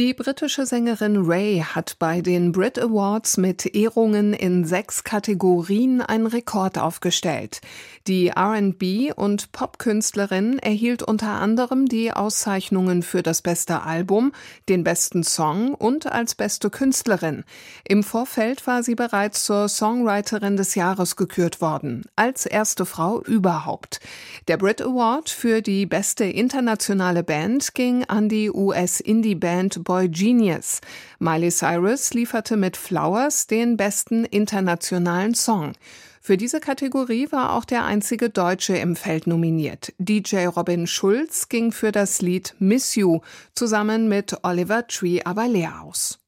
die britische Sängerin Ray hat bei den Brit Awards mit Ehrungen in sechs Kategorien einen Rekord aufgestellt. Die RB und Popkünstlerin erhielt unter anderem die Auszeichnungen für das beste Album, den besten Song und als beste Künstlerin. Im Vorfeld war sie bereits zur Songwriterin des Jahres gekürt worden, als erste Frau überhaupt. Der Brit Award für die beste internationale Band ging an die US-Indie-Band Boy Genius. Miley Cyrus lieferte mit Flowers den besten internationalen Song. Für diese Kategorie war auch der einzige Deutsche im Feld nominiert. DJ Robin Schulz ging für das Lied Miss You zusammen mit Oliver Tree leer aus.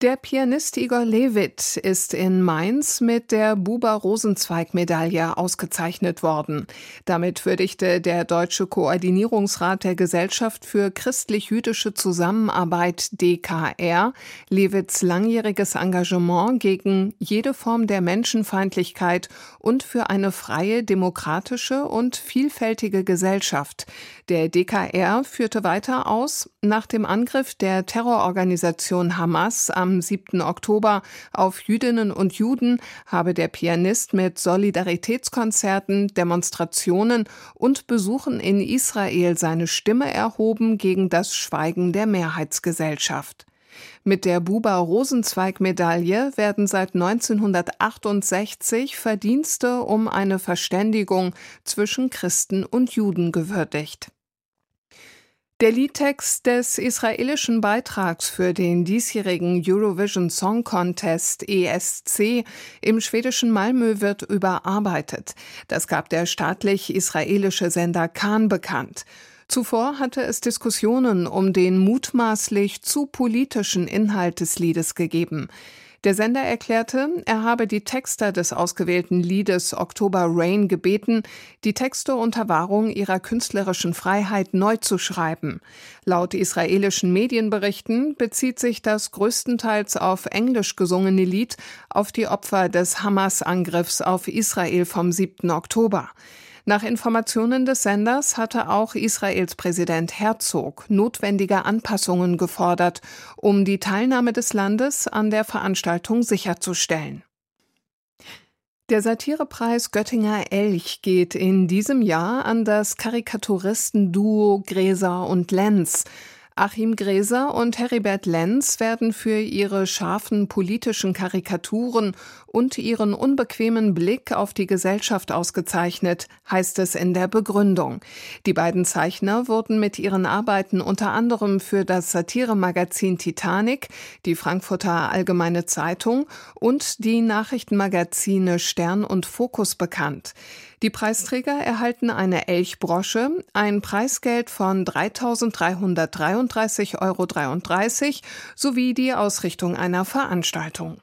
Der Pianist Igor Levit ist in Mainz mit der Buber-Rosenzweig-Medaille ausgezeichnet worden. Damit würdigte der Deutsche Koordinierungsrat der Gesellschaft für christlich-jüdische Zusammenarbeit DKR Levits langjähriges Engagement gegen jede Form der Menschenfeindlichkeit und für eine freie, demokratische und vielfältige Gesellschaft. Der DKR führte weiter aus, nach dem Angriff der Terrororganisation Hamas am am 7. Oktober auf Jüdinnen und Juden habe der Pianist mit Solidaritätskonzerten, Demonstrationen und Besuchen in Israel seine Stimme erhoben gegen das Schweigen der Mehrheitsgesellschaft. Mit der Buber-Rosenzweig-Medaille werden seit 1968 Verdienste um eine Verständigung zwischen Christen und Juden gewürdigt. Der Liedtext des israelischen Beitrags für den diesjährigen Eurovision Song Contest ESC im schwedischen Malmö wird überarbeitet. Das gab der staatlich-israelische Sender Khan bekannt. Zuvor hatte es Diskussionen um den mutmaßlich zu politischen Inhalt des Liedes gegeben. Der Sender erklärte, er habe die Texter des ausgewählten Liedes Oktober Rain gebeten, die Texte unter Wahrung ihrer künstlerischen Freiheit neu zu schreiben. Laut israelischen Medienberichten bezieht sich das größtenteils auf Englisch gesungene Lied auf die Opfer des Hamas-Angriffs auf Israel vom 7. Oktober. Nach Informationen des Senders hatte auch Israels Präsident Herzog notwendige Anpassungen gefordert, um die Teilnahme des Landes an der Veranstaltung sicherzustellen. Der Satirepreis Göttinger Elch geht in diesem Jahr an das Karikaturistenduo Gräser und Lenz. Achim Gräser und Heribert Lenz werden für ihre scharfen politischen Karikaturen und ihren unbequemen Blick auf die Gesellschaft ausgezeichnet, heißt es in der Begründung. Die beiden Zeichner wurden mit ihren Arbeiten unter anderem für das Satiremagazin Titanic, die Frankfurter Allgemeine Zeitung und die Nachrichtenmagazine Stern und Fokus bekannt. Die Preisträger erhalten eine Elchbrosche, ein Preisgeld von 3.333,33 Euro sowie die Ausrichtung einer Veranstaltung.